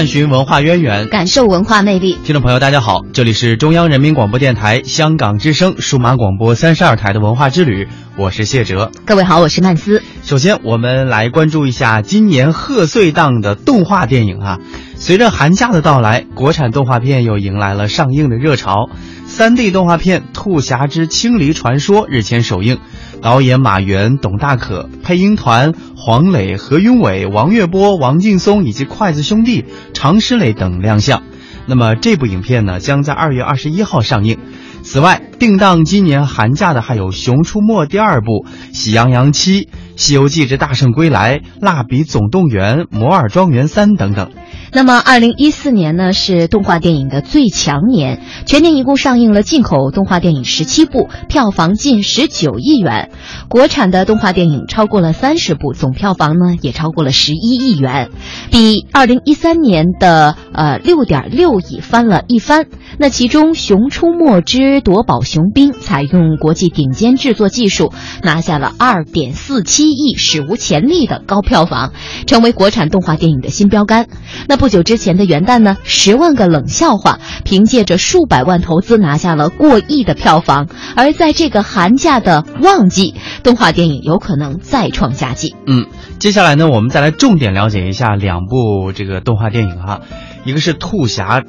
探寻文化渊源，感受文化魅力。听众朋友，大家好，这里是中央人民广播电台香港之声数码广播三十二台的文化之旅，我是谢哲。各位好，我是曼斯。首先，我们来关注一下今年贺岁档的动画电影啊。随着寒假的到来，国产动画片又迎来了上映的热潮。三 D 动画片《兔侠之青离传说》日前首映，导演马原、董大可，配音团黄磊、何云伟、王月波、王劲松以及筷子兄弟、常石磊等亮相。那么这部影片呢，将在二月二十一号上映。此外，定档今年寒假的还有《熊出没》第二部、《喜羊羊七》、《西游记之大圣归来》、《蜡笔总动员》、《摩尔庄园三》等等。那么，二零一四年呢是动画电影的最强年，全年一共上映了进口动画电影十七部，票房近十九亿元；国产的动画电影超过了三十部，总票房呢也超过了十一亿元，比二零一三年的呃六点六亿翻了一番。那其中，《熊出没之夺宝熊兵》采用国际顶尖制作技术，拿下了二点四七亿，史无前例的高票房，成为国产动画电影的新标杆。那不久之前的元旦呢，《十万个冷笑话》凭借着数百万投资拿下了过亿的票房。而在这个寒假的旺季，动画电影有可能再创佳绩。嗯，接下来呢，我们再来重点了解一下两部这个动画电影哈，一个是《兔侠》。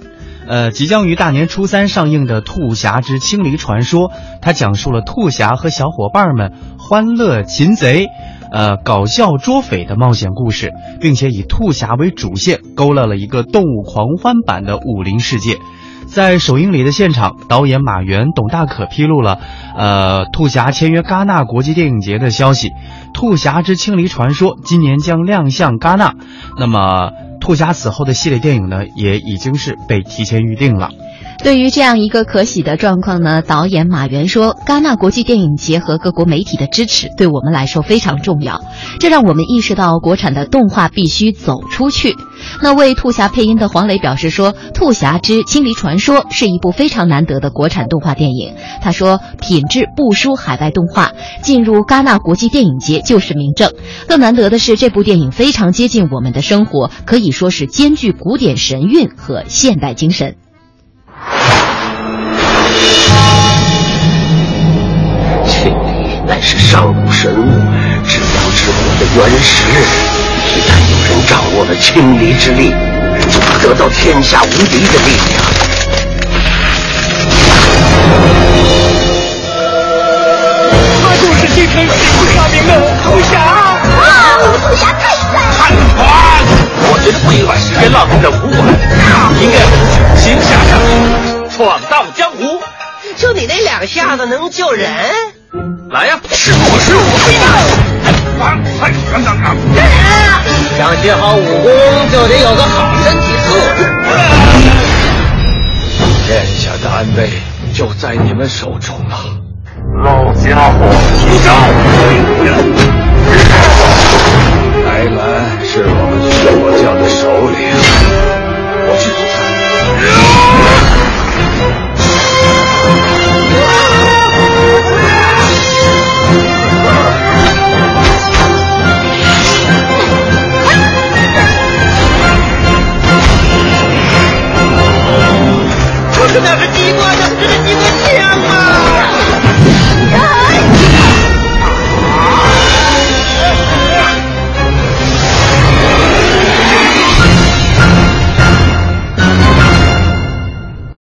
呃，即将于大年初三上映的《兔侠之青离传说》，它讲述了兔侠和小伙伴们欢乐擒贼，呃，搞笑捉匪的冒险故事，并且以兔侠为主线，勾勒了一个动物狂欢版的武林世界。在首映礼的现场，导演马原、董大可披露了，呃，兔侠签约戛纳国际电影节的消息，《兔侠之青离传说》今年将亮相戛纳。那么，兔侠死后的系列电影呢，也已经是被提前预定了。对于这样一个可喜的状况呢，导演马原说：“戛纳国际电影节和各国媒体的支持对我们来说非常重要，这让我们意识到国产的动画必须走出去。”那为兔侠配音的黄磊表示说：“《兔侠之青离传说》是一部非常难得的国产动画电影。”他说：“品质不输海外动画，进入戛纳国际电影节就是明证。更难得的是，这部电影非常接近我们的生活，可以说是兼具古典神韵和现代精神。”青离乃是上古神物，至阳之国的原石。一旦有人掌握了青离之力，就会得到天下无敌的力量。他就是继承师傅大名的兔侠。啊，兔侠太帅了！看团，我觉得不应该是人浪费在武馆，应该行侠仗义，闯荡江湖。就你那两下子能救人？来呀，是我是我！啊，太刚刚啊！想学好武功，就得有个好身体素质。殿下的安危就在你们手中了。老家伙，出招！Listen, everybody.